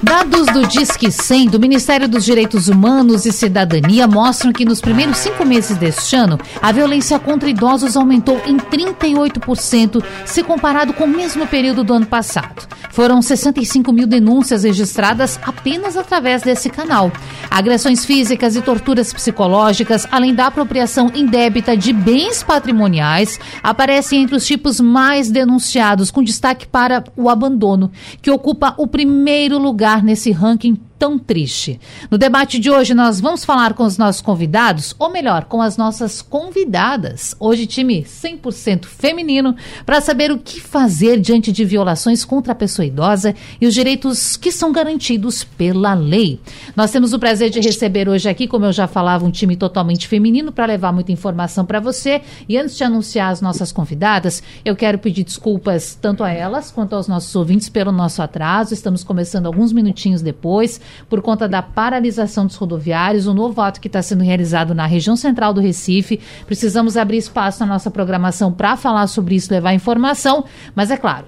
Dados do Disque 100 do Ministério dos Direitos Humanos e Cidadania mostram que nos primeiros cinco meses deste ano, a violência contra idosos aumentou em 38% se comparado com o mesmo período do ano passado. Foram 65 mil denúncias registradas apenas através desse canal. Agressões físicas e torturas psicológicas, além da apropriação indébita de bens patrimoniais, aparecem entre os tipos mais denunciados, com destaque para o abandono, que ocupa o primeiro lugar nesse ranking tão triste. No debate de hoje, nós vamos falar com os nossos convidados, ou melhor, com as nossas convidadas. Hoje, time 100% feminino, para saber o que fazer diante de violações contra a pessoa idosa e os direitos que são garantidos pela lei. Nós temos o prazer de receber hoje aqui, como eu já falava, um time totalmente feminino para levar muita informação para você. E antes de anunciar as nossas convidadas, eu quero pedir desculpas tanto a elas quanto aos nossos ouvintes pelo nosso atraso. Estamos começando alguns minutinhos depois por conta da paralisação dos rodoviários, o novo ato que está sendo realizado na região central do Recife. Precisamos abrir espaço na nossa programação para falar sobre isso, levar informação, mas é claro,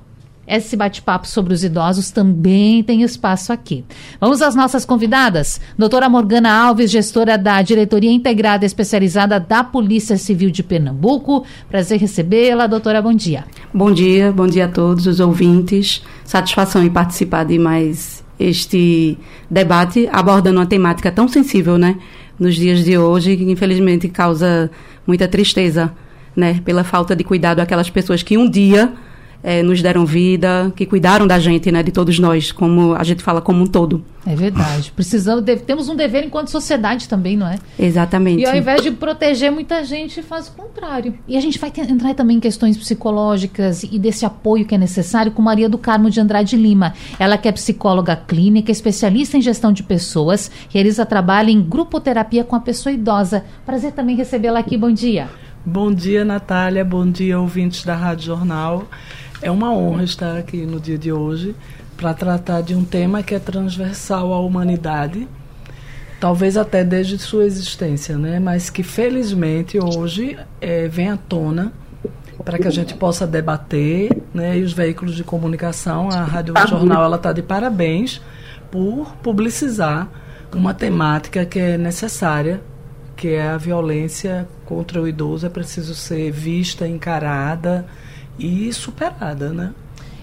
esse bate-papo sobre os idosos também tem espaço aqui. Vamos às nossas convidadas. Doutora Morgana Alves, gestora da Diretoria Integrada Especializada da Polícia Civil de Pernambuco. Prazer recebê-la. Doutora, bom dia. Bom dia, bom dia a todos os ouvintes. Satisfação em participar de mais este debate abordando uma temática tão sensível, né, nos dias de hoje, que infelizmente causa muita tristeza, né, pela falta de cuidado àquelas pessoas que um dia é, nos deram vida, que cuidaram da gente, né, de todos nós, como a gente fala como um todo. É verdade. Precisamos, temos um dever enquanto sociedade também, não é? Exatamente. E ao invés de proteger muita gente, faz o contrário. E a gente vai ter, entrar também em questões psicológicas e desse apoio que é necessário com Maria do Carmo de Andrade Lima. Ela que é psicóloga clínica, especialista em gestão de pessoas, realiza trabalho em grupoterapia com a pessoa idosa. Prazer também recebê-la aqui. Bom dia. Bom dia, Natália. Bom dia, ouvintes da Rádio Jornal. É uma honra estar aqui no dia de hoje para tratar de um tema que é transversal à humanidade, talvez até desde sua existência, né? mas que felizmente hoje é, vem à tona para que a gente possa debater, né? E os veículos de comunicação, a Rádio Jornal, ela está de parabéns por publicizar uma temática que é necessária, que é a violência contra o idoso, é preciso ser vista, encarada e superada, né?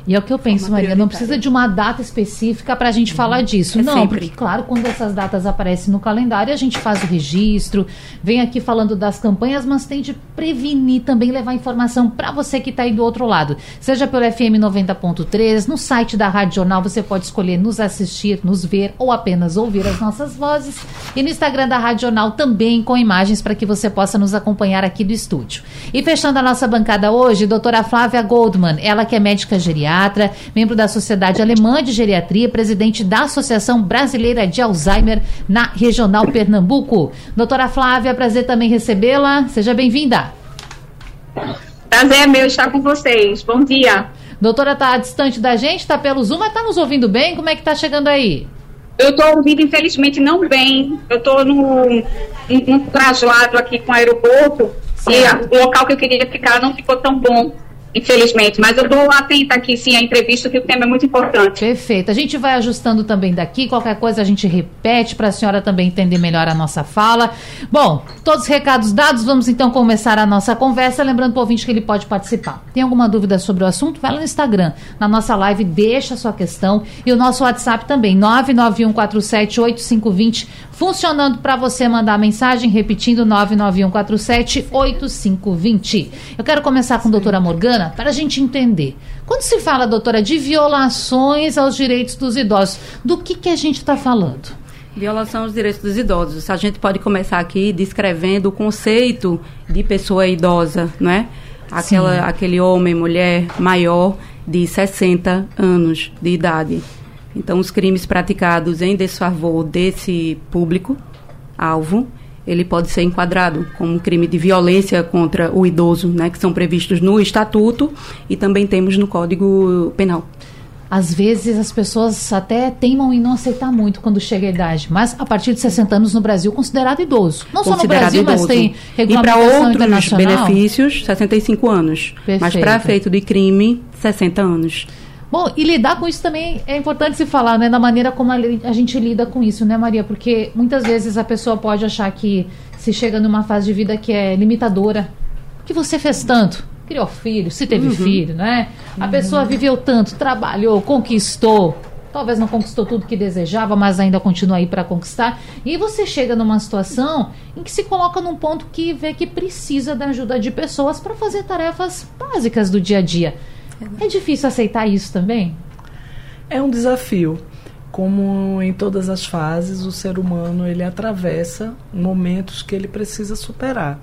E é o que eu penso, Maria, não precisa de uma data específica para a gente uhum. falar disso. É não, sempre. porque, claro, quando essas datas aparecem no calendário, a gente faz o registro, vem aqui falando das campanhas, mas tem de prevenir também, levar informação para você que está aí do outro lado. Seja pelo FM 90.3, no site da Rádio Jornal, você pode escolher nos assistir, nos ver ou apenas ouvir as nossas vozes. E no Instagram da Rádio Jornal também com imagens para que você possa nos acompanhar aqui do estúdio. E fechando a nossa bancada hoje, doutora Flávia Goldman, ela que é médica geriátrica membro da Sociedade Alemã de Geriatria, presidente da Associação Brasileira de Alzheimer na Regional Pernambuco. Doutora Flávia, prazer também recebê-la. Seja bem-vinda. Prazer é meu estar com vocês. Bom dia. Doutora, está distante da gente, está pelo Zoom, mas está nos ouvindo bem? Como é que está chegando aí? Eu estou ouvindo, infelizmente, não bem. Eu estou num traslado aqui com o aeroporto e a, o local que eu queria ficar não ficou tão bom infelizmente. Mas eu dou atenta aqui, sim, à entrevista, que o tema é muito importante. Perfeito. A gente vai ajustando também daqui. Qualquer coisa a gente repete para a senhora também entender melhor a nossa fala. Bom, todos os recados dados, vamos então começar a nossa conversa. Lembrando para o ouvinte que ele pode participar. Tem alguma dúvida sobre o assunto? Vai lá no Instagram, na nossa live, deixa a sua questão. E o nosso WhatsApp também, 991478520, funcionando para você mandar mensagem, repetindo, 991478520. Eu quero começar com a doutora Morgana para a gente entender. Quando se fala, doutora, de violações aos direitos dos idosos, do que, que a gente está falando? Violação aos direitos dos idosos. A gente pode começar aqui descrevendo o conceito de pessoa idosa, não é? Aquela, aquele homem, mulher maior de 60 anos de idade. Então, os crimes praticados em desfavor desse público alvo ele pode ser enquadrado como um crime de violência contra o idoso, né, que são previstos no Estatuto e também temos no Código Penal. às vezes as pessoas até teimam em não aceitar muito quando chega a idade, mas a partir de 60 anos no Brasil considerado idoso. Não só no Brasil, idoso. mas tem regulamentação E para outros benefícios, 65 anos. Perfeito. Mas para efeito de crime, 60 anos. Bom, e lidar com isso também é importante se falar, né? Da maneira como a gente lida com isso, né, Maria? Porque muitas vezes a pessoa pode achar que se chega numa fase de vida que é limitadora, que você fez tanto, criou filho, se teve uhum. filho, né? A uhum. pessoa viveu tanto, trabalhou, conquistou. Talvez não conquistou tudo que desejava, mas ainda continua aí para conquistar. E você chega numa situação em que se coloca num ponto que vê que precisa da ajuda de pessoas para fazer tarefas básicas do dia a dia. É difícil aceitar isso também? É um desafio. Como em todas as fases, o ser humano ele atravessa momentos que ele precisa superar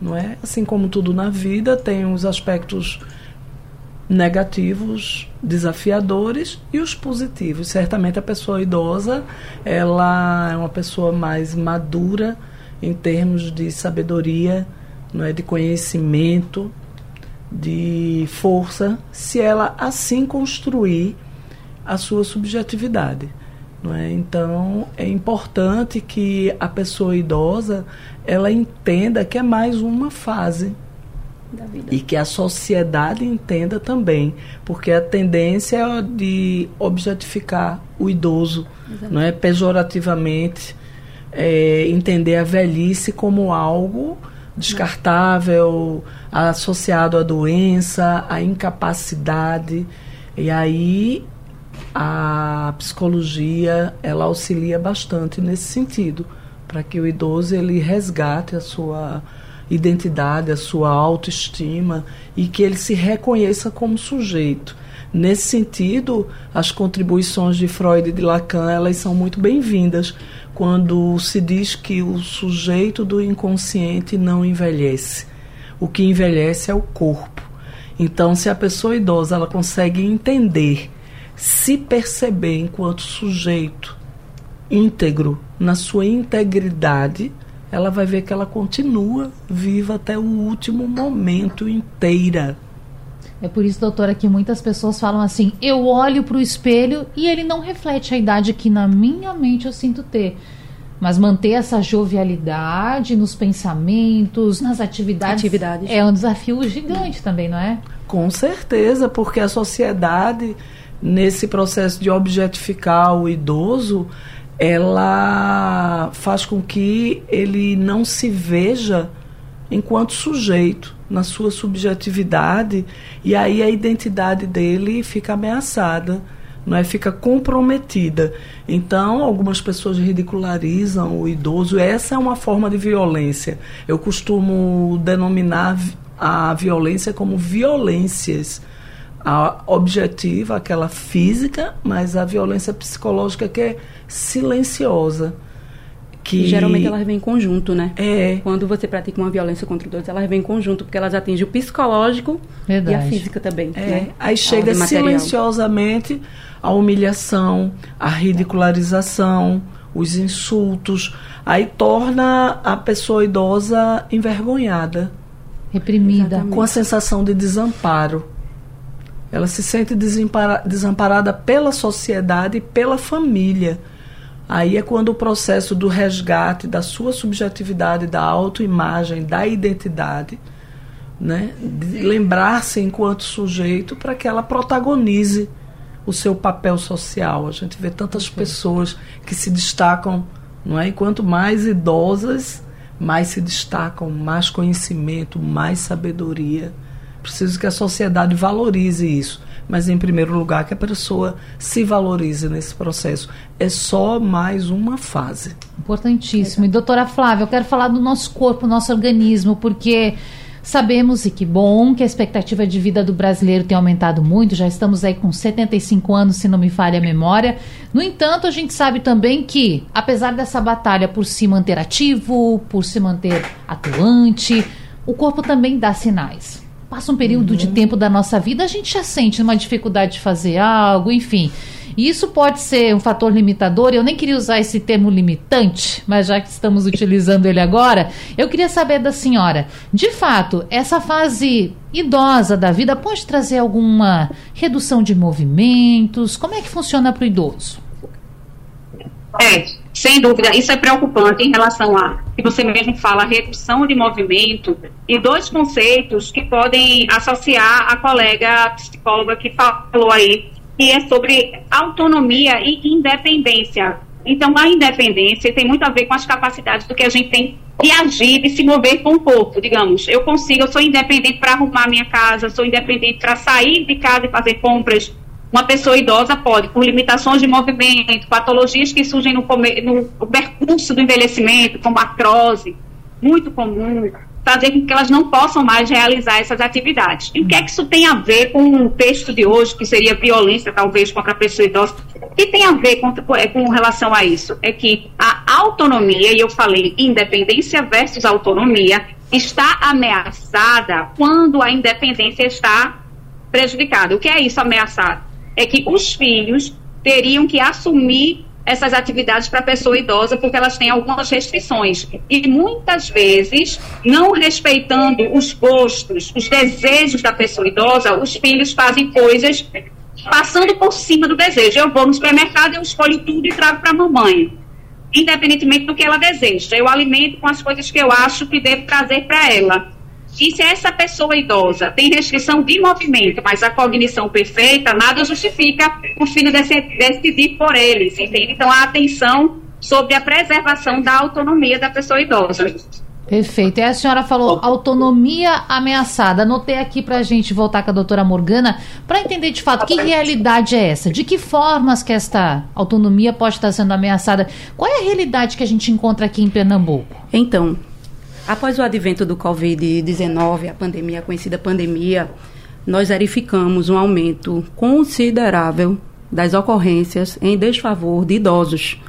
não é? Assim como tudo na vida, tem os aspectos negativos, desafiadores e os positivos. Certamente a pessoa idosa, ela é uma pessoa mais madura em termos de sabedoria, não é, de conhecimento, de força, se ela assim construir a sua subjetividade. Não é? Então, é importante que a pessoa idosa ela entenda que é mais uma fase e que a sociedade entenda também, porque a tendência é de objetificar o idoso, Exatamente. não é pejorativamente é, entender a velhice como algo descartável, associado à doença, à incapacidade. E aí a psicologia ela auxilia bastante nesse sentido, para que o idoso ele resgate a sua identidade, a sua autoestima e que ele se reconheça como sujeito. Nesse sentido, as contribuições de Freud e de Lacan elas são muito bem-vindas quando se diz que o sujeito do inconsciente não envelhece. O que envelhece é o corpo. Então, se a pessoa idosa ela consegue entender se perceber enquanto sujeito íntegro, na sua integridade, ela vai ver que ela continua viva até o último momento inteira. É por isso, doutora, que muitas pessoas falam assim: eu olho para o espelho e ele não reflete a idade que na minha mente eu sinto ter. Mas manter essa jovialidade nos pensamentos, nas atividades, atividades. é um desafio gigante também, não é? Com certeza, porque a sociedade nesse processo de objetificar o idoso, ela faz com que ele não se veja enquanto sujeito na sua subjetividade e aí a identidade dele fica ameaçada, não é? Fica comprometida. Então, algumas pessoas ridicularizam o idoso. Essa é uma forma de violência. Eu costumo denominar a violência como violências a objetiva, aquela física, mas a violência psicológica que é silenciosa. Que... E geralmente elas vêm em conjunto, né? É. Quando você pratica uma violência contra dois, elas vêm em conjunto, porque elas atingem o psicológico Verdade. e a física também. É. Né? Aí chega silenciosamente a humilhação, a ridicularização, os insultos. Aí torna a pessoa idosa envergonhada. Reprimida. Exatamente. Com a sensação de desamparo. Ela se sente desamparada pela sociedade e pela família. Aí é quando o processo do resgate da sua subjetividade, da autoimagem, da identidade, né, lembrar-se enquanto sujeito para que ela protagonize o seu papel social. A gente vê tantas pessoas que se destacam, não é? E quanto mais idosas, mais se destacam, mais conhecimento, mais sabedoria. Preciso que a sociedade valorize isso. Mas, em primeiro lugar, que a pessoa se valorize nesse processo. É só mais uma fase. Importantíssimo. E, doutora Flávia, eu quero falar do nosso corpo, nosso organismo, porque Sabemos, e que bom, que a expectativa de vida do brasileiro tem aumentado muito, já estamos aí com 75 anos, se não me falha a memória. No entanto, a gente sabe também que, apesar dessa batalha por se manter ativo, por se manter atuante, o corpo também dá sinais passa um período uhum. de tempo da nossa vida, a gente já sente uma dificuldade de fazer algo, enfim. E isso pode ser um fator limitador, eu nem queria usar esse termo limitante, mas já que estamos utilizando ele agora, eu queria saber da senhora, de fato, essa fase idosa da vida pode trazer alguma redução de movimentos? Como é que funciona para o idoso? É, sem dúvida, isso é preocupante em relação a, que você mesmo fala, redução de movimento e dois conceitos que podem associar a colega psicóloga que falou aí, que é sobre autonomia e independência. Então, a independência tem muito a ver com as capacidades do que a gente tem de agir, de se mover com o corpo, digamos. Eu consigo, eu sou independente para arrumar minha casa, sou independente para sair de casa e fazer compras, uma pessoa idosa pode, por limitações de movimento, patologias que surgem no, no percurso do envelhecimento, como artrose, muito comum, fazer com que elas não possam mais realizar essas atividades. E o que é que isso tem a ver com o texto de hoje, que seria violência, talvez, contra a pessoa idosa? O que tem a ver com, com relação a isso? É que a autonomia, e eu falei independência versus autonomia, está ameaçada quando a independência está prejudicada. O que é isso ameaçado? É que os filhos teriam que assumir essas atividades para a pessoa idosa, porque elas têm algumas restrições. E muitas vezes, não respeitando os gostos, os desejos da pessoa idosa, os filhos fazem coisas passando por cima do desejo. Eu vou no supermercado, eu escolho tudo e trago para a mamãe. Independentemente do que ela deseja. Eu alimento com as coisas que eu acho que devo trazer para ela. E se essa pessoa idosa tem restrição de movimento, mas a cognição perfeita, nada justifica o filho decidir por eles, entende? Então, a atenção sobre a preservação da autonomia da pessoa idosa. Perfeito. E a senhora falou autonomia ameaçada. Anotei aqui para a gente voltar com a doutora Morgana para entender de fato que realidade é essa, de que formas que esta autonomia pode estar sendo ameaçada. Qual é a realidade que a gente encontra aqui em Pernambuco? Então, Após o advento do Covid-19, a pandemia, a conhecida pandemia, nós verificamos um aumento considerável das ocorrências em desfavor de idosos,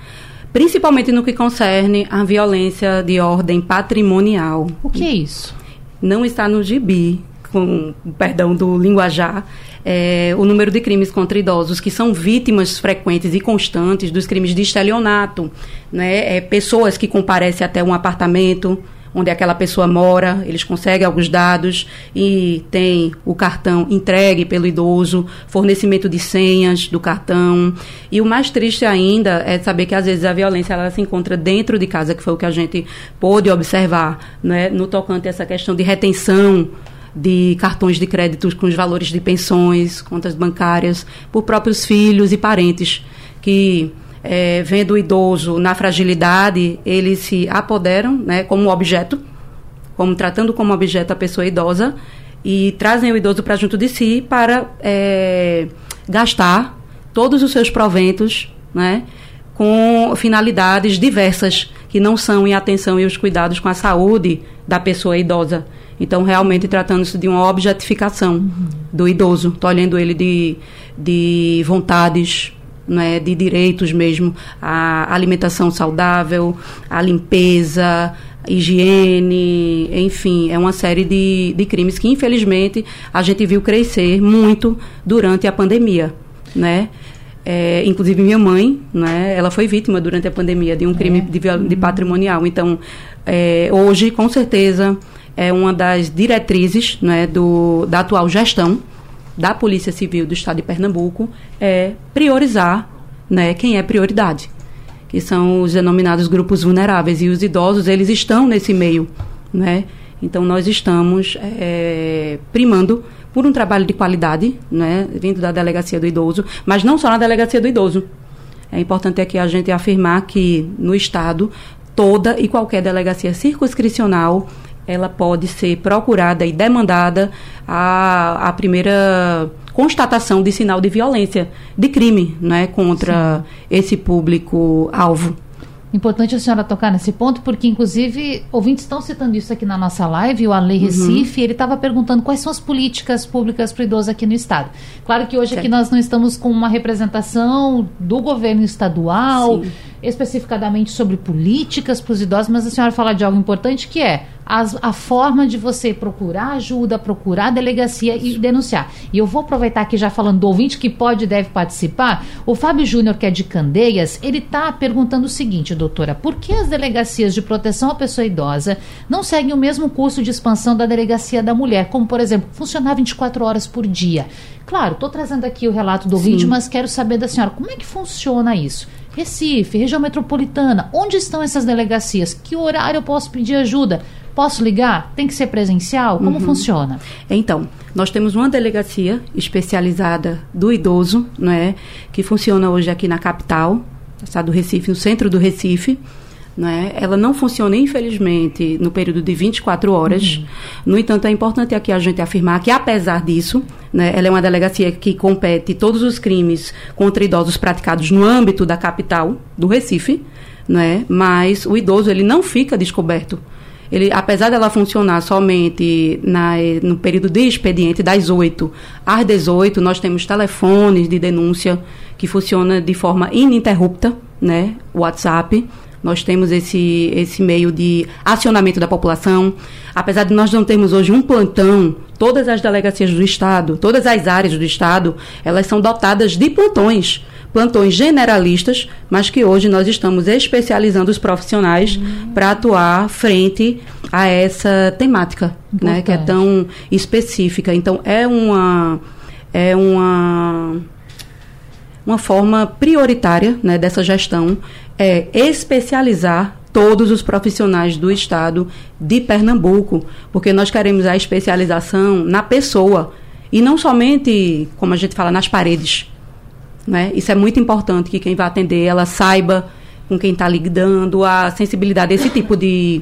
principalmente no que concerne a violência de ordem patrimonial. O que é isso? Não está no gibi, com perdão do linguajar, é, o número de crimes contra idosos que são vítimas frequentes e constantes dos crimes de estelionato, né? É, pessoas que comparecem até um apartamento onde aquela pessoa mora, eles conseguem alguns dados e tem o cartão entregue pelo idoso, fornecimento de senhas do cartão. E o mais triste ainda é saber que às vezes a violência ela se encontra dentro de casa, que foi o que a gente pôde observar, né, no tocante a essa questão de retenção de cartões de créditos com os valores de pensões, contas bancárias, por próprios filhos e parentes que é, vendo o idoso na fragilidade, eles se apoderam né, como objeto, como tratando como objeto a pessoa idosa, e trazem o idoso para junto de si para é, gastar todos os seus proventos né, com finalidades diversas, que não são em atenção e os cuidados com a saúde da pessoa idosa. Então, realmente, tratando-se de uma objetificação uhum. do idoso, tolhendo ele de, de vontades né, de direitos mesmo, a alimentação saudável, a limpeza, higiene, enfim, é uma série de, de crimes que infelizmente a gente viu crescer muito durante a pandemia, né? É, inclusive minha mãe, né, ela foi vítima durante a pandemia de um crime é. de, de, patrimonial. Então, é, hoje, com certeza, é uma das diretrizes né, do, da atual gestão da Polícia Civil do Estado de Pernambuco é priorizar né, quem é prioridade, que são os denominados grupos vulneráveis. E os idosos, eles estão nesse meio. Né? Então, nós estamos é, primando por um trabalho de qualidade, né, vindo da Delegacia do Idoso, mas não só na Delegacia do Idoso. É importante aqui a gente afirmar que no Estado, toda e qualquer delegacia circunscricional ela pode ser procurada e demandada a, a primeira constatação de sinal de violência, de crime, né, contra Sim. esse público alvo. Importante a senhora tocar nesse ponto, porque inclusive ouvintes estão citando isso aqui na nossa live, o Ale uhum. Recife, uhum. ele estava perguntando quais são as políticas públicas para o idoso aqui no estado. Claro que hoje certo. aqui nós não estamos com uma representação do governo estadual, Sim. especificadamente sobre políticas para os idosos, mas a senhora fala de algo importante que é as, a forma de você procurar ajuda, procurar a delegacia e denunciar. E eu vou aproveitar aqui já falando do ouvinte que pode e deve participar. O Fábio Júnior, que é de Candeias, ele está perguntando o seguinte, doutora, por que as delegacias de proteção à pessoa idosa não seguem o mesmo curso de expansão da delegacia da mulher, como, por exemplo, funcionar 24 horas por dia? Claro, estou trazendo aqui o relato do ouvinte, mas quero saber da senhora, como é que funciona isso? Recife, região metropolitana, onde estão essas delegacias? Que horário eu posso pedir ajuda? Posso ligar? Tem que ser presencial? Como uhum. funciona? Então, nós temos uma delegacia especializada do idoso, não é, que funciona hoje aqui na capital, do Recife, no centro do Recife. Não é? Ela não funciona, infelizmente, no período de 24 horas. Uhum. No entanto, é importante aqui a gente afirmar que, apesar disso, né, ela é uma delegacia que compete todos os crimes contra idosos praticados no âmbito da capital do Recife, né, mas o idoso ele não fica descoberto ele, apesar dela funcionar somente na, no período de expediente, das 8 às 18, nós temos telefones de denúncia que funciona de forma ininterrupta, né? WhatsApp. Nós temos esse, esse meio de acionamento da população. Apesar de nós não termos hoje um plantão, todas as delegacias do Estado, todas as áreas do Estado, elas são dotadas de plantões plantões generalistas, mas que hoje nós estamos especializando os profissionais uhum. para atuar frente a essa temática, né, que é tão específica. Então é uma é uma uma forma prioritária né, dessa gestão é especializar todos os profissionais do estado de Pernambuco, porque nós queremos a especialização na pessoa e não somente, como a gente fala, nas paredes. Né? Isso é muito importante que quem vai atender ela saiba com quem está lidando, a sensibilidade desse tipo de,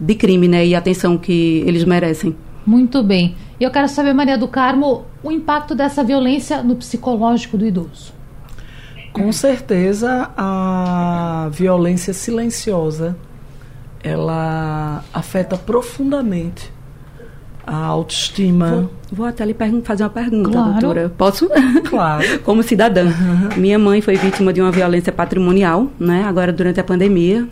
de crime né? e a atenção que eles merecem. Muito bem. E eu quero saber, Maria do Carmo, o impacto dessa violência no psicológico do idoso. Com certeza, a violência silenciosa ela afeta profundamente a autoestima. Vou, vou até lhe fazer uma pergunta, claro. doutora. Posso? Claro. Como cidadã. Uhum. Minha mãe foi vítima de uma violência patrimonial, né? Agora, durante a pandemia.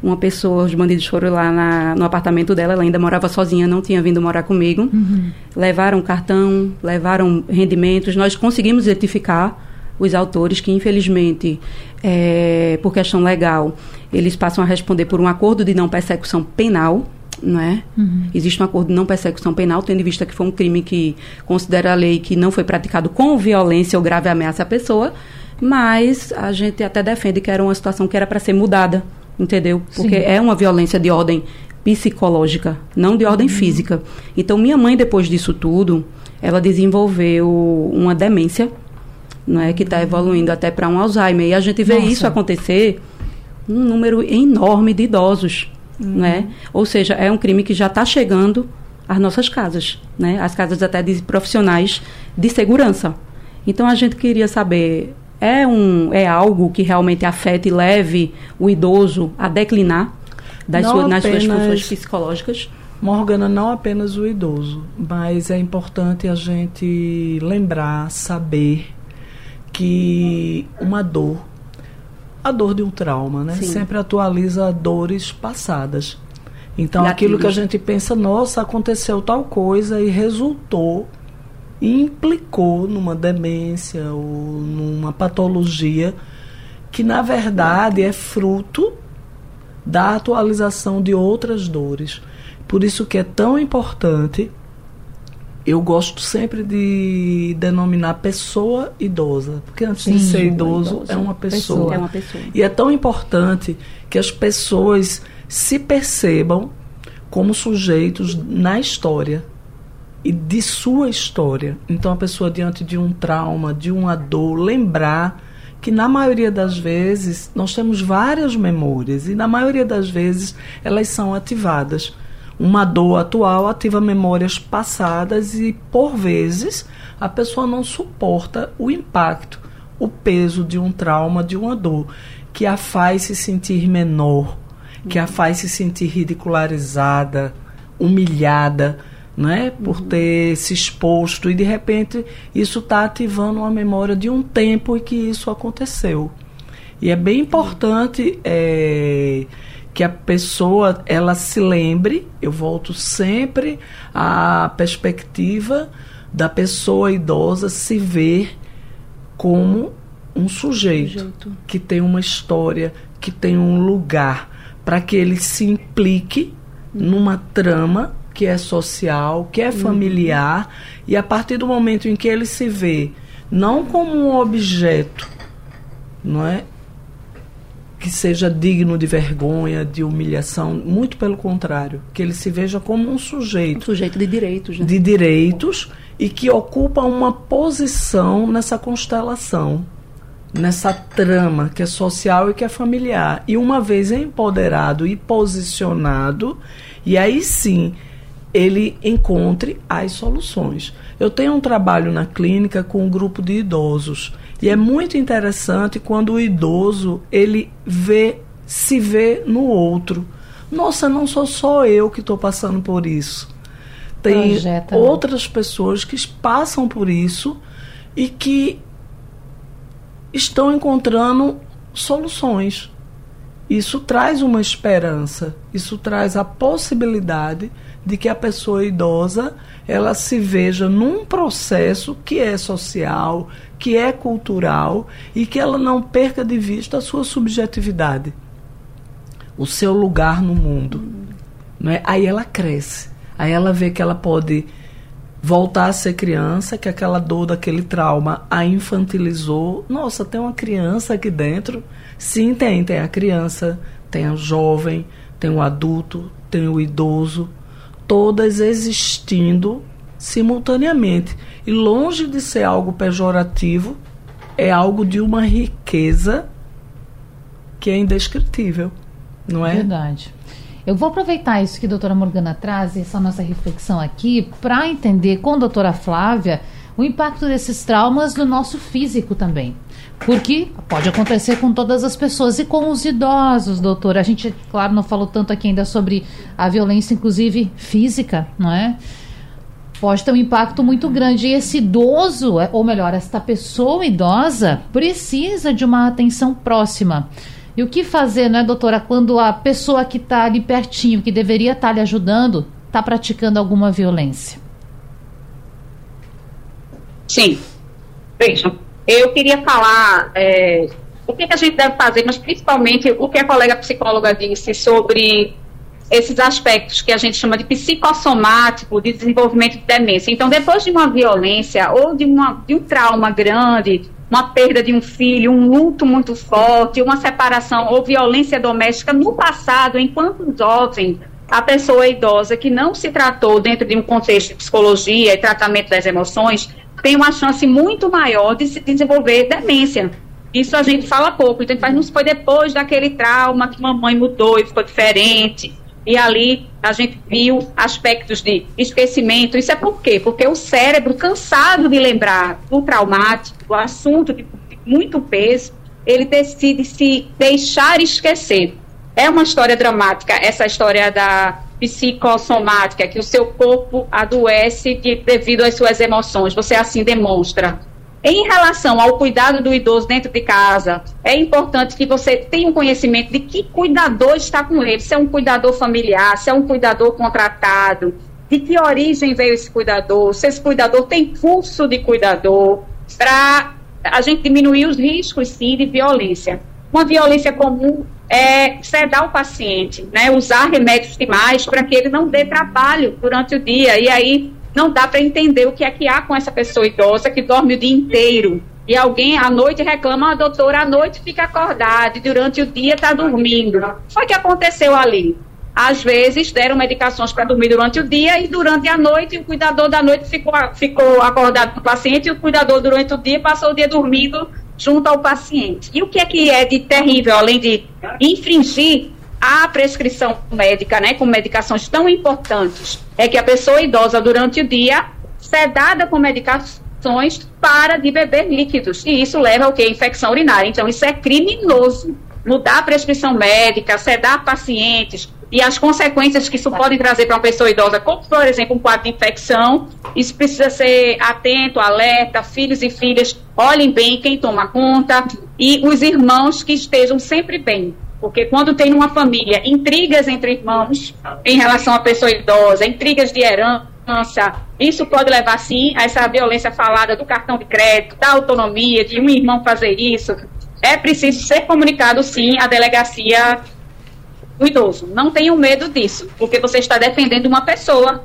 Uma pessoa, os bandidos foram lá na, no apartamento dela, ela ainda morava sozinha, não tinha vindo morar comigo. Uhum. Levaram cartão, levaram rendimentos. Nós conseguimos identificar os autores que, infelizmente, é, por questão legal, eles passam a responder por um acordo de não persecução penal, não é? Uhum. Existe um acordo de não persecução penal, tendo em vista que foi um crime que considera a lei que não foi praticado com violência ou grave ameaça à pessoa, mas a gente até defende que era uma situação que era para ser mudada, entendeu? Porque Sim. é uma violência de ordem psicológica, não de ordem uhum. física. Então, minha mãe, depois disso tudo, ela desenvolveu uma demência, não é, que está evoluindo até para um Alzheimer. E a gente vê Nossa. isso acontecer um número enorme de idosos uhum. né? Ou seja, é um crime que já está chegando às nossas casas, né? As casas até de profissionais de segurança. Então a gente queria saber é um é algo que realmente afeta e leve o idoso a declinar das sua, nas suas funções psicológicas? Morgana, não apenas o idoso, mas é importante a gente lembrar, saber que uma dor a dor de um trauma, né? Sim. Sempre atualiza dores passadas. Então, aquilo que a gente pensa, nossa, aconteceu tal coisa e resultou e implicou numa demência ou numa patologia que, na verdade, é fruto da atualização de outras dores. Por isso que é tão importante eu gosto sempre de denominar pessoa idosa, porque antes Sim, de ser idoso, idoso, é uma pessoa. pessoa. É uma pessoa. E é tão importante que as pessoas se percebam como sujeitos na história e de sua história. Então a pessoa diante de um trauma, de uma dor, lembrar que na maioria das vezes nós temos várias memórias e na maioria das vezes elas são ativadas uma dor atual ativa memórias passadas e, por vezes, a pessoa não suporta o impacto, o peso de um trauma, de uma dor, que a faz se sentir menor, que a faz se sentir ridicularizada, humilhada, né, por uhum. ter se exposto e de repente isso está ativando uma memória de um tempo em que isso aconteceu. E é bem importante é, que a pessoa ela se lembre, eu volto sempre à perspectiva da pessoa idosa se ver como um sujeito, sujeito. que tem uma história, que tem um lugar, para que ele se implique numa trama que é social, que é familiar, uhum. e a partir do momento em que ele se vê não como um objeto, não é? Que seja digno de vergonha, de humilhação, muito pelo contrário, que ele se veja como um sujeito. Um sujeito de direitos, né? De direitos e que ocupa uma posição nessa constelação, nessa trama que é social e que é familiar. E uma vez empoderado e posicionado, e aí sim ele encontre as soluções. Eu tenho um trabalho na clínica com um grupo de idosos e é muito interessante quando o idoso ele vê se vê no outro. Nossa, não sou só eu que estou passando por isso. Tem Projeta, né? outras né? pessoas que passam por isso e que estão encontrando soluções. Isso traz uma esperança, isso traz a possibilidade de que a pessoa idosa ela se veja num processo que é social, que é cultural e que ela não perca de vista a sua subjetividade, o seu lugar no mundo. Não é? Aí ela cresce, aí ela vê que ela pode voltar a ser criança, que aquela dor daquele trauma a infantilizou. Nossa, tem uma criança aqui dentro. Sim, tem, tem a criança, tem o jovem, tem o adulto, tem o idoso, todas existindo simultaneamente. E longe de ser algo pejorativo, é algo de uma riqueza que é indescritível, não é? Verdade. Eu vou aproveitar isso que a doutora Morgana traz, essa nossa reflexão aqui, para entender com a doutora Flávia o impacto desses traumas no nosso físico também. Porque pode acontecer com todas as pessoas e com os idosos, doutor. A gente, claro, não falou tanto aqui ainda sobre a violência, inclusive física, não é? Pode ter um impacto muito grande. E esse idoso, é, ou melhor, esta pessoa idosa, precisa de uma atenção próxima. E o que fazer, né, doutora, quando a pessoa que está ali pertinho, que deveria estar tá lhe ajudando, está praticando alguma violência? Sim. Veja, eu queria falar é, o que, que, a gente deve fazer, mas principalmente o que a colega psicóloga disse sobre esses aspectos que a gente chama de psicossomático de desenvolvimento de demência. Então, depois de uma violência ou de, uma, de um trauma grande, uma perda de um filho, um luto muito forte, uma separação ou violência doméstica no passado, enquanto jovem, a pessoa idosa que não se tratou dentro de um contexto de psicologia e tratamento das emoções, tem uma chance muito maior de se desenvolver demência. Isso a gente fala pouco, então faz, não foi depois daquele trauma que mamãe mudou e ficou diferente. E ali a gente viu aspectos de esquecimento. Isso é por quê? Porque o cérebro, cansado de lembrar do traumático, do assunto de muito peso, ele decide se deixar esquecer. É uma história dramática, essa história da psicossomática, que o seu corpo adoece de, devido às suas emoções, você assim demonstra. Em relação ao cuidado do idoso dentro de casa, é importante que você tenha um conhecimento de que cuidador está com ele, se é um cuidador familiar, se é um cuidador contratado, de que origem veio esse cuidador, se esse cuidador tem curso de cuidador, para a gente diminuir os riscos, sim, de violência. Uma violência comum é, sedar o paciente, né, usar remédios demais para que ele não dê trabalho durante o dia. E aí não dá para entender o que é que há com essa pessoa idosa que dorme o dia inteiro. E alguém à noite reclama, a ah, doutora, à noite fica acordada durante o dia está dormindo. Foi o que aconteceu ali. Às vezes deram medicações para dormir durante o dia e durante a noite o cuidador da noite ficou, ficou acordado com o paciente e o cuidador durante o dia passou o dia dormindo junto ao paciente. E o que é que é de terrível, além de infringir a prescrição médica, né, com medicações tão importantes, é que a pessoa idosa durante o dia sedada com medicações para de beber líquidos. E isso leva ao que? Infecção urinária. Então, isso é criminoso. Mudar a prescrição médica, sedar pacientes, e as consequências que isso pode trazer para uma pessoa idosa, como por exemplo um quadro de infecção, isso precisa ser atento, alerta, filhos e filhas, olhem bem quem toma conta e os irmãos que estejam sempre bem. Porque quando tem numa família intrigas entre irmãos em relação à pessoa idosa, intrigas de herança, isso pode levar sim a essa violência falada do cartão de crédito, da autonomia, de um irmão fazer isso. É preciso ser comunicado sim à delegacia do idoso. Não tenham medo disso, porque você está defendendo uma pessoa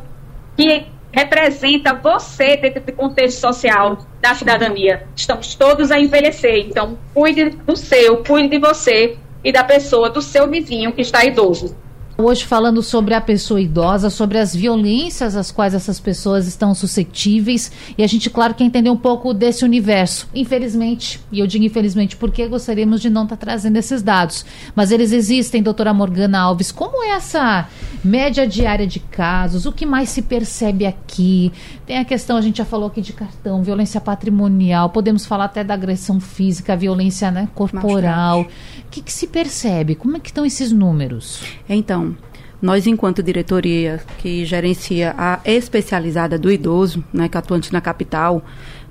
que representa você dentro do contexto social da cidadania. Estamos todos a envelhecer, então cuide do seu, cuide de você e da pessoa, do seu vizinho que está idoso. Hoje falando sobre a pessoa idosa, sobre as violências às quais essas pessoas estão suscetíveis e a gente, claro, quer entender um pouco desse universo. Infelizmente, e eu digo infelizmente porque gostaríamos de não estar tá trazendo esses dados, mas eles existem, doutora Morgana Alves. Como é essa média diária de casos? O que mais se percebe aqui? Tem a questão, a gente já falou aqui de cartão, violência patrimonial, podemos falar até da agressão física, violência né, corporal. O que, que se percebe? Como é que estão esses números? Então, nós, enquanto diretoria que gerencia a especializada do idoso, né, que é atuante na capital,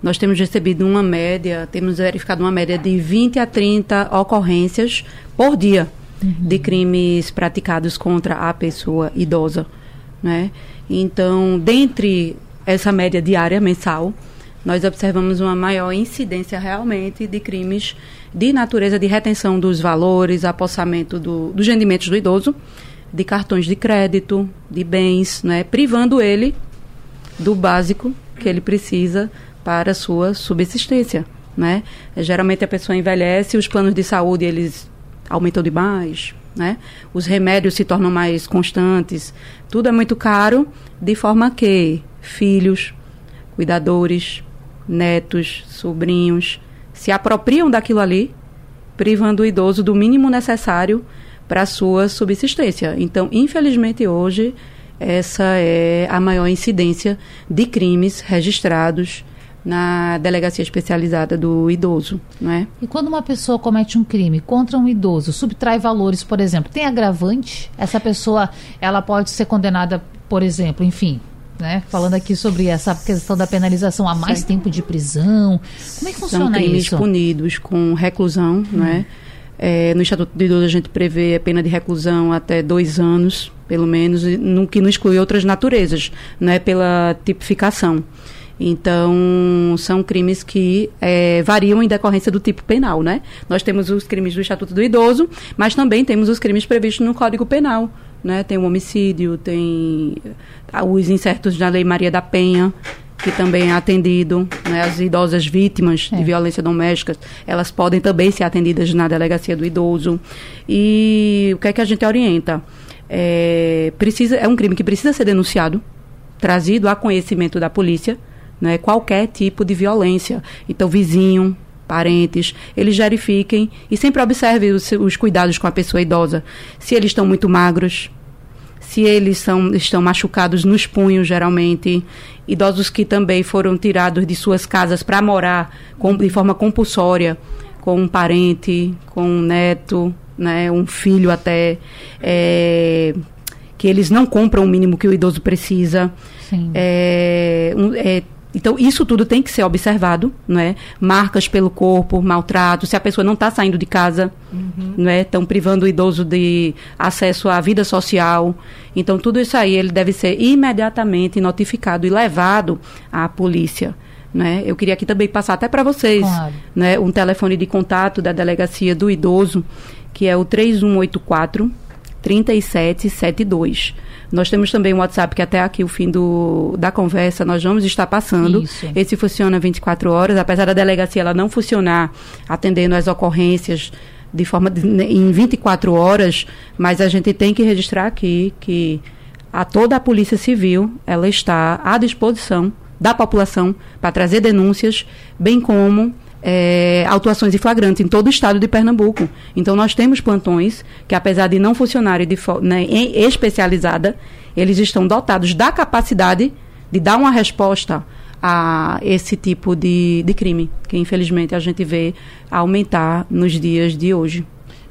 nós temos recebido uma média, temos verificado uma média de 20 a 30 ocorrências por dia uhum. de crimes praticados contra a pessoa idosa. Né? Então, dentre essa média diária, mensal, nós observamos uma maior incidência realmente de crimes de natureza de retenção dos valores, apossamento do, dos rendimentos do idoso de cartões de crédito, de bens, né, privando ele do básico que ele precisa para a sua subsistência, né? Geralmente a pessoa envelhece, os planos de saúde eles aumentam demais, né? Os remédios se tornam mais constantes, tudo é muito caro, de forma que filhos, cuidadores, netos, sobrinhos se apropriam daquilo ali, privando o idoso do mínimo necessário para a sua subsistência. Então, infelizmente, hoje, essa é a maior incidência de crimes registrados na delegacia especializada do idoso, né? E quando uma pessoa comete um crime contra um idoso, subtrai valores, por exemplo, tem agravante? Essa pessoa, ela pode ser condenada, por exemplo, enfim, né? Falando aqui sobre essa questão da penalização a mais tempo de prisão. Como é que funciona São crimes isso? punidos com reclusão, hum. né? É, no Estatuto de Idoso a gente prevê a pena de reclusão até dois anos, pelo menos, no que não exclui outras naturezas, né, pela tipificação. Então, são crimes que é, variam em decorrência do tipo penal, né? Nós temos os crimes do Estatuto do Idoso, mas também temos os crimes previstos no Código Penal, né? Tem o homicídio, tem ah, os incertos da Lei Maria da Penha, que também é atendido, né, as idosas vítimas é. de violência doméstica, elas podem também ser atendidas na delegacia do idoso. E o que é que a gente orienta? É, precisa, é um crime que precisa ser denunciado, trazido a conhecimento da polícia, né, qualquer tipo de violência. Então, vizinho, parentes, eles verifiquem e sempre observem os, os cuidados com a pessoa idosa. Se eles estão muito magros, se eles são, estão machucados nos punhos, geralmente, idosos que também foram tirados de suas casas para morar com, de forma compulsória com um parente, com um neto, né, um filho até, é, que eles não compram o mínimo que o idoso precisa. É, um, é, então, isso tudo tem que ser observado, não é? Marcas pelo corpo, maltrato, se a pessoa não está saindo de casa, uhum. não é? Estão privando o idoso de acesso à vida social. Então, tudo isso aí, ele deve ser imediatamente notificado e levado à polícia. Né? Eu queria aqui também passar até para vocês claro. né, um telefone de contato da delegacia do idoso, que é o 3184 3772. Nós temos também um WhatsApp que até aqui o fim do, da conversa nós vamos estar passando. Isso. Esse funciona 24 horas, apesar da delegacia ela não funcionar atendendo as ocorrências de forma de, em 24 horas, mas a gente tem que registrar aqui que a toda a Polícia Civil ela está à disposição da população para trazer denúncias, bem como é, autuações em flagrantes em todo o estado de Pernambuco. Então, nós temos plantões que, apesar de não funcionarem de né, especializada, eles estão dotados da capacidade de dar uma resposta a esse tipo de, de crime, que infelizmente a gente vê aumentar nos dias de hoje.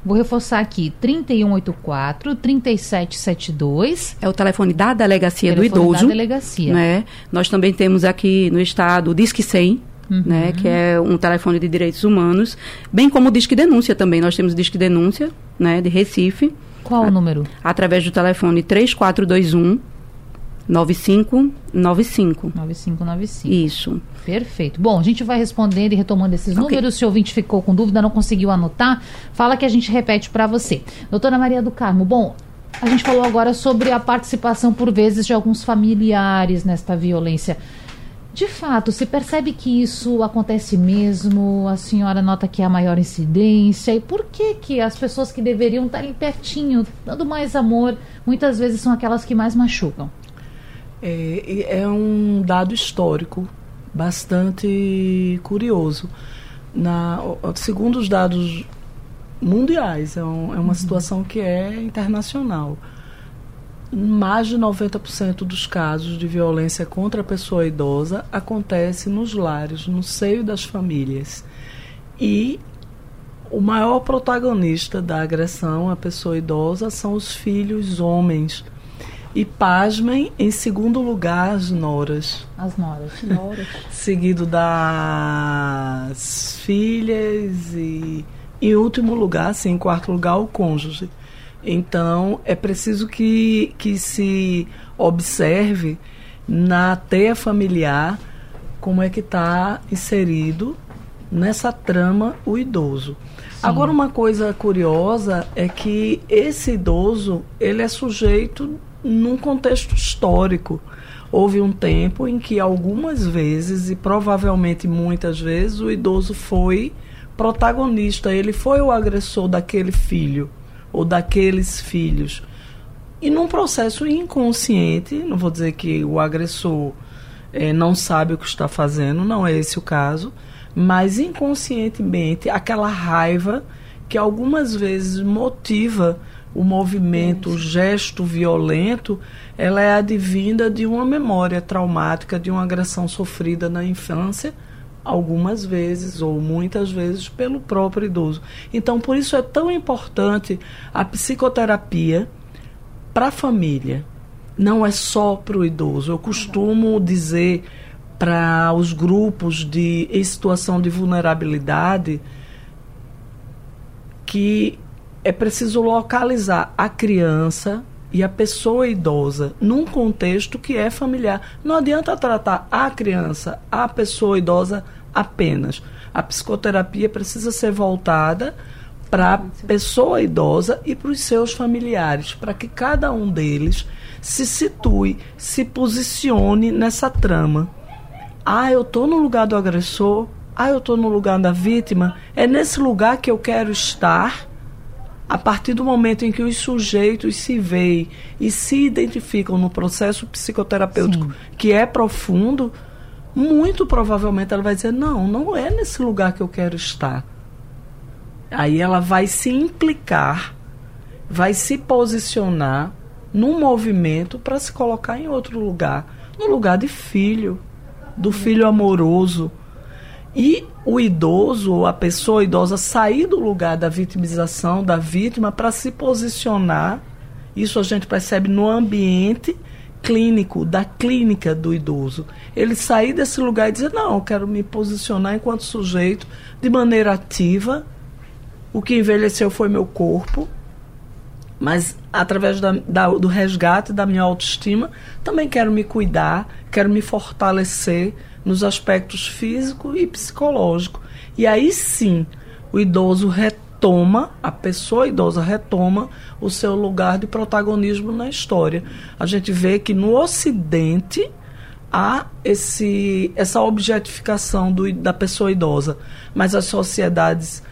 Vou reforçar aqui, 3184 3772. É o telefone da delegacia telefone do idoso. Da delegacia. Né? Nós também temos aqui no estado o Disque 100, Uhum. Né, que é um telefone de direitos humanos, bem como o Disque Denúncia também. Nós temos o Disque Denúncia, né, de Recife. Qual o número? Através do telefone 3421 9595. 9595. Isso. Perfeito. Bom, a gente vai respondendo e retomando esses okay. números. Se o ouvinte ficou com dúvida, não conseguiu anotar, fala que a gente repete para você. Doutora Maria do Carmo, bom, a gente falou agora sobre a participação, por vezes, de alguns familiares nesta violência. De fato, se percebe que isso acontece mesmo? A senhora nota que há maior incidência? E por que que as pessoas que deveriam estar ali pertinho, dando mais amor, muitas vezes são aquelas que mais machucam? É, é um dado histórico bastante curioso. Na, segundo os dados mundiais, é, um, é uma uhum. situação que é internacional. Mais de 90% dos casos de violência contra a pessoa idosa acontece nos lares, no seio das famílias. E o maior protagonista da agressão à pessoa idosa são os filhos homens e pasmem, em segundo lugar, as noras. As noras. noras. Seguido das filhas e, em último lugar, sim, em quarto lugar, o cônjuge. Então, é preciso que, que se observe na teia familiar como é que está inserido nessa trama o idoso. Sim. Agora, uma coisa curiosa é que esse idoso, ele é sujeito num contexto histórico. Houve um tempo em que algumas vezes, e provavelmente muitas vezes, o idoso foi protagonista, ele foi o agressor daquele filho ou daqueles filhos. E num processo inconsciente, não vou dizer que o agressor é, não sabe o que está fazendo, não é esse o caso, mas inconscientemente aquela raiva que algumas vezes motiva o movimento, o gesto violento, ela é advinda de uma memória traumática, de uma agressão sofrida na infância, algumas vezes ou muitas vezes pelo próprio idoso. Então, por isso é tão importante a psicoterapia para a família. Não é só para o idoso. Eu costumo dizer para os grupos de em situação de vulnerabilidade que é preciso localizar a criança e a pessoa idosa num contexto que é familiar. Não adianta tratar a criança, a pessoa idosa apenas. A psicoterapia precisa ser voltada para a pessoa idosa e para os seus familiares, para que cada um deles se situe, se posicione nessa trama. Ah, eu estou no lugar do agressor. Ah, eu estou no lugar da vítima. É nesse lugar que eu quero estar a partir do momento em que os sujeitos se veem e se identificam no processo psicoterapêutico Sim. que é profundo, muito provavelmente ela vai dizer: não, não é nesse lugar que eu quero estar. Aí ela vai se implicar, vai se posicionar num movimento para se colocar em outro lugar no lugar de filho, do filho amoroso. E o idoso ou a pessoa idosa sair do lugar da vitimização da vítima para se posicionar. Isso a gente percebe no ambiente clínico, da clínica do idoso. Ele sair desse lugar e dizer: Não, eu quero me posicionar enquanto sujeito de maneira ativa. O que envelheceu foi meu corpo, mas através da, da, do resgate da minha autoestima, também quero me cuidar, quero me fortalecer nos aspectos físico e psicológico. E aí sim, o idoso retoma, a pessoa idosa retoma o seu lugar de protagonismo na história. A gente vê que no Ocidente há esse, essa objetificação do, da pessoa idosa, mas as sociedades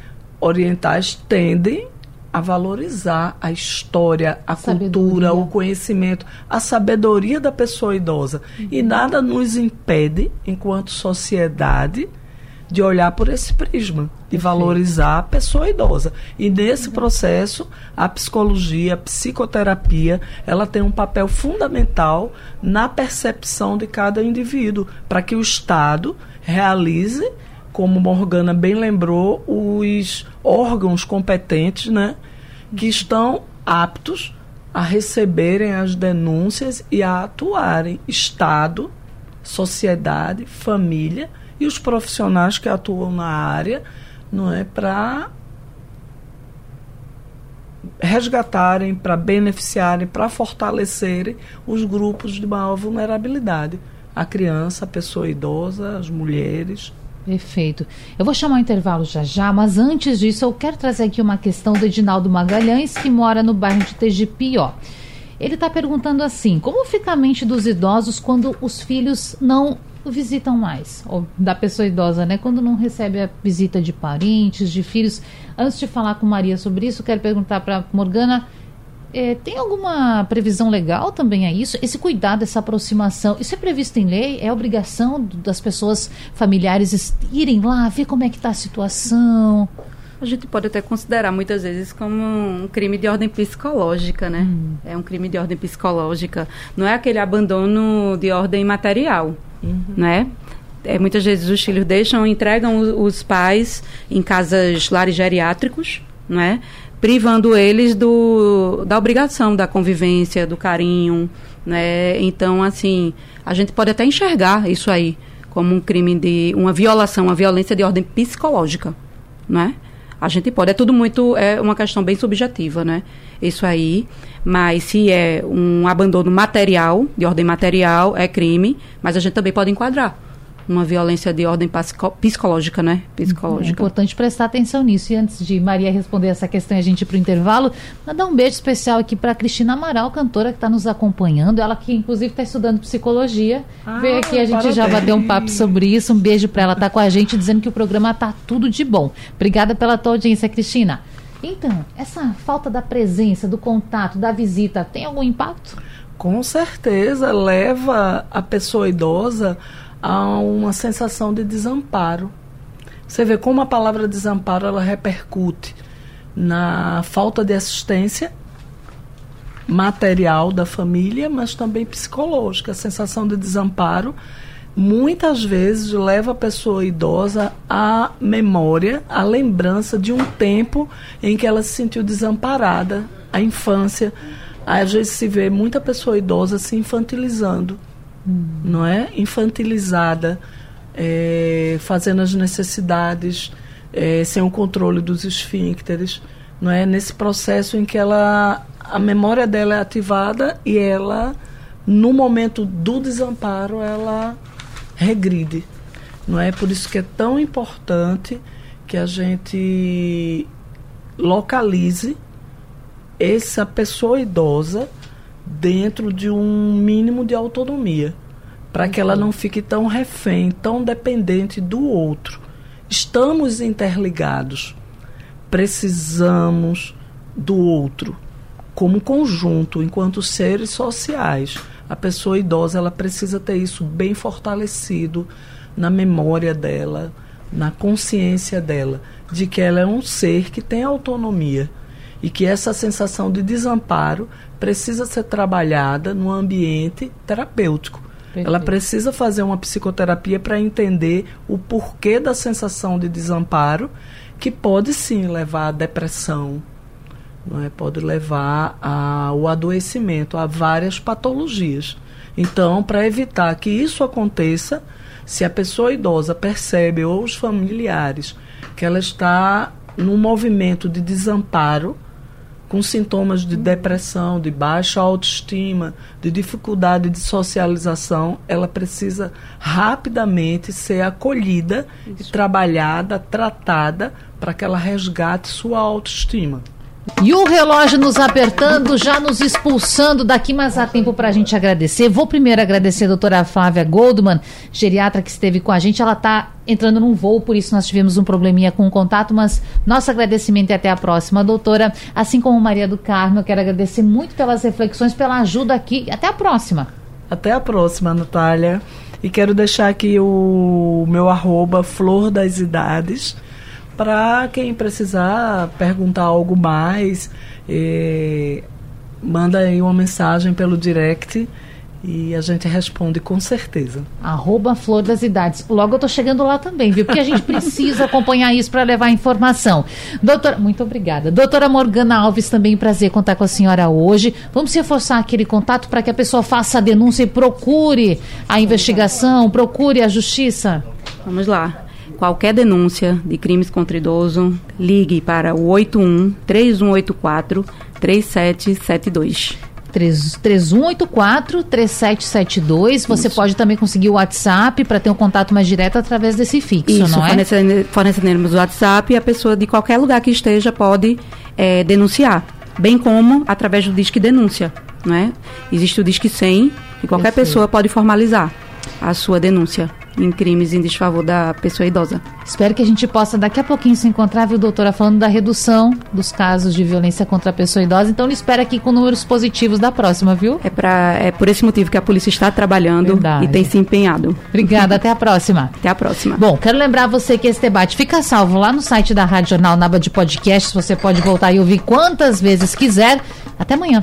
orientais tendem a valorizar a história, a sabedoria. cultura, o conhecimento, a sabedoria da pessoa idosa. Uhum. E nada nos impede, enquanto sociedade, de olhar por esse prisma, de Perfeito. valorizar a pessoa idosa. E nesse uhum. processo, a psicologia, a psicoterapia, ela tem um papel fundamental na percepção de cada indivíduo, para que o Estado realize como Morgana bem lembrou, os órgãos competentes, né, que estão aptos a receberem as denúncias e a atuarem Estado, sociedade, família e os profissionais que atuam na área, não é para resgatarem, para beneficiarem, para fortalecerem os grupos de maior vulnerabilidade. A criança, a pessoa idosa, as mulheres. Perfeito. Eu vou chamar o intervalo já já, mas antes disso eu quero trazer aqui uma questão do Edinaldo Magalhães, que mora no bairro de Tegipi, ó. Ele está perguntando assim: como fica a mente dos idosos quando os filhos não visitam mais? Ou da pessoa idosa, né? Quando não recebe a visita de parentes, de filhos. Antes de falar com Maria sobre isso, quero perguntar para Morgana. É, tem alguma previsão legal também a isso? Esse cuidado, essa aproximação, isso é previsto em lei? É obrigação das pessoas familiares irem lá, ver como é que está a situação? A gente pode até considerar muitas vezes como um crime de ordem psicológica, né? Hum. É um crime de ordem psicológica. Não é aquele abandono de ordem material, uhum. né? É, muitas vezes os filhos deixam, entregam os, os pais em casas lares geriátricos, né? Privando eles do, da obrigação da convivência, do carinho, né? Então, assim, a gente pode até enxergar isso aí como um crime de uma violação, uma violência de ordem psicológica, né? A gente pode, é tudo muito, é uma questão bem subjetiva, né? Isso aí, mas se é um abandono material, de ordem material, é crime, mas a gente também pode enquadrar uma violência de ordem psicológica, né? Psicológica. É importante prestar atenção nisso. E antes de Maria responder essa questão e a gente ir para o intervalo, mandar um beijo especial aqui para Cristina Amaral, cantora que está nos acompanhando. Ela que inclusive está estudando psicologia. Ah, Veio aqui, a gente parabéns. já bateu um papo sobre isso. Um beijo para ela, tá com a gente dizendo que o programa tá tudo de bom. Obrigada pela tua audiência, Cristina. Então, essa falta da presença, do contato, da visita, tem algum impacto? Com certeza, leva a pessoa idosa há uma sensação de desamparo. Você vê como a palavra desamparo ela repercute na falta de assistência material da família, mas também psicológica. A sensação de desamparo muitas vezes leva a pessoa idosa à memória, à lembrança de um tempo em que ela se sentiu desamparada, a infância. Às vezes se vê muita pessoa idosa se infantilizando hum. não é? Infantilizada, é, fazendo as necessidades é, sem o controle dos esfíncteres, não é? Nesse processo em que ela a memória dela é ativada e ela no momento do desamparo ela regride, não é? Por isso que é tão importante que a gente localize essa pessoa idosa dentro de um mínimo de autonomia, para que ela não fique tão refém, tão dependente do outro. Estamos interligados, precisamos do outro como conjunto, enquanto seres sociais. A pessoa idosa ela precisa ter isso bem fortalecido na memória dela, na consciência dela, de que ela é um ser que tem autonomia e que essa sensação de desamparo precisa ser trabalhada no ambiente terapêutico. Perfeito. Ela precisa fazer uma psicoterapia para entender o porquê da sensação de desamparo, que pode sim levar à depressão, não é? pode levar ao adoecimento, a várias patologias. Então, para evitar que isso aconteça, se a pessoa idosa percebe ou os familiares que ela está num movimento de desamparo, com sintomas de depressão, de baixa autoestima, de dificuldade de socialização, ela precisa rapidamente ser acolhida Isso. e trabalhada, tratada para que ela resgate sua autoestima. E o relógio nos apertando, já nos expulsando daqui, mas há tempo para a gente agradecer. Vou primeiro agradecer a doutora Flávia Goldman, geriatra que esteve com a gente. Ela está entrando num voo, por isso nós tivemos um probleminha com o contato, mas nosso agradecimento e até a próxima, doutora. Assim como Maria do Carmo, eu quero agradecer muito pelas reflexões, pela ajuda aqui. Até a próxima. Até a próxima, Natália. E quero deixar aqui o meu arroba Flor das Idades para quem precisar perguntar algo mais, eh, manda aí uma mensagem pelo direct e a gente responde com certeza. Arroba Flor das Idades. Logo eu tô chegando lá também, viu? Porque a gente precisa acompanhar isso para levar informação. Doutora, muito obrigada. Doutora Morgana Alves, também prazer contar com a senhora hoje. Vamos reforçar aquele contato para que a pessoa faça a denúncia e procure a investigação, procure a justiça. Vamos lá. Qualquer denúncia de crimes contra idoso, ligue para o 81 3184 3772. 3184 3772. Você Isso. pode também conseguir o WhatsApp para ter um contato mais direto através desse fixo, Isso, não é? forneceremos o WhatsApp e a pessoa de qualquer lugar que esteja pode é, denunciar, bem como através do Disque Denúncia, não é? Existe o Disque 100 e qualquer pessoa pode formalizar a sua denúncia em crimes em desfavor da pessoa idosa. Espero que a gente possa daqui a pouquinho se encontrar, viu, doutora, falando da redução dos casos de violência contra a pessoa idosa. Então, ele espera aqui com números positivos da próxima, viu? É, pra, é por esse motivo que a polícia está trabalhando Verdade. e tem se empenhado. Obrigada, até a próxima. Até a próxima. Bom, quero lembrar você que esse debate fica salvo lá no site da Rádio Jornal, na aba de podcasts. Você pode voltar e ouvir quantas vezes quiser. Até amanhã.